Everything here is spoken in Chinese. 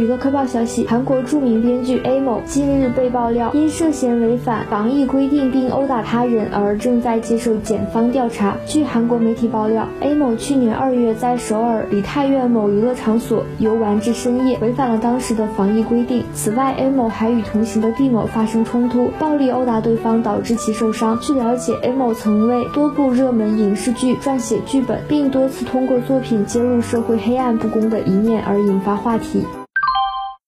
娱乐快报消息：韩国著名编剧 A 某近日被爆料因涉嫌违反防疫规定并殴打他人而正在接受检方调查。据韩国媒体爆料，A 某去年二月在首尔梨泰院某娱乐场所游玩至深夜，违反了当时的防疫规定。此外，A 某还与同行的 B 某发生冲突，暴力殴打对方，导致其受伤。据了解，A 某曾为多部热门影视剧撰写剧本，并多次通过作品揭露社会黑暗不公的一面而引发话题。